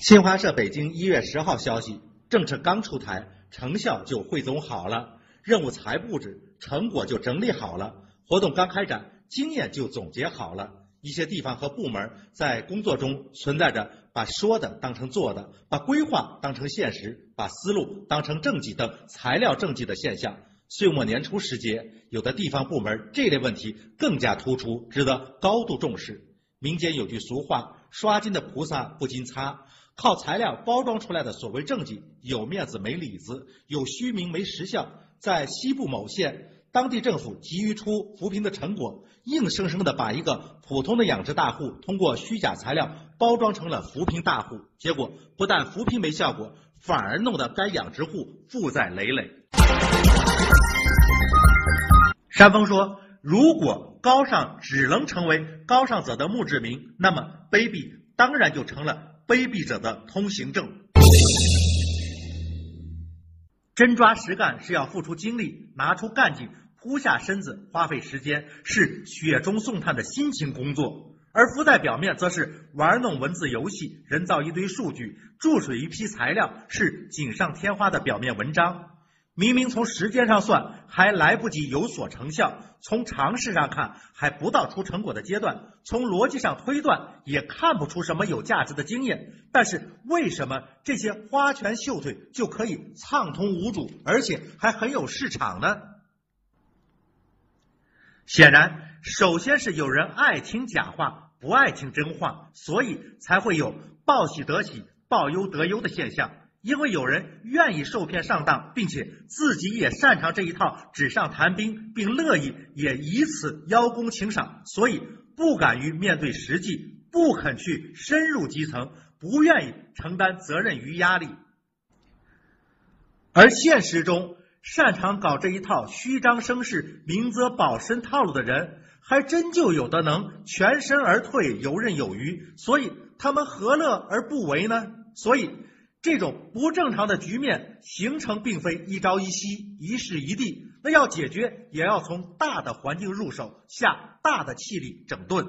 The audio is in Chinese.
新华社北京一月十号消息，政策刚出台，成效就汇总好了，任务才布置，成果就整理好了，活动刚开展，经验就总结好了。一些地方和部门在工作中存在着把说的当成做的，把规划当成现实，把思路当成政绩等材料政绩的现象。岁末年初时节，有的地方部门这类问题更加突出，值得高度重视。民间有句俗话：“刷金的菩萨不禁擦。”靠材料包装出来的所谓政绩，有面子没里子，有虚名没实效。在西部某县，当地政府急于出扶贫的成果，硬生生的把一个普通的养殖大户通过虚假材料包装成了扶贫大户，结果不但扶贫没效果，反而弄得该养殖户负债累累。山峰说：“如果高尚只能成为高尚者的墓志铭，那么卑鄙当然就成了。”卑鄙者的通行证。真抓实干是要付出精力，拿出干劲，扑下身子，花费时间，是雪中送炭的辛勤工作；而浮在表面，则是玩弄文字游戏，人造一堆数据，注水一批材料，是锦上添花的表面文章。明明从时间上算还来不及有所成效，从常识上看还不到出成果的阶段，从逻辑上推断也看不出什么有价值的经验。但是为什么这些花拳绣腿就可以畅通无阻，而且还很有市场呢？显然，首先是有人爱听假话，不爱听真话，所以才会有报喜得喜、报忧得忧的现象。因为有人愿意受骗上当，并且自己也擅长这一套纸上谈兵，并乐意也以此邀功请赏，所以不敢于面对实际，不肯去深入基层，不愿意承担责任与压力。而现实中，擅长搞这一套虚张声势、明哲保身套路的人，还真就有的能全身而退，游刃有余。所以他们何乐而不为呢？所以。这种不正常的局面形成，并非一朝一夕、一事一地，那要解决，也要从大的环境入手，下大的气力整顿。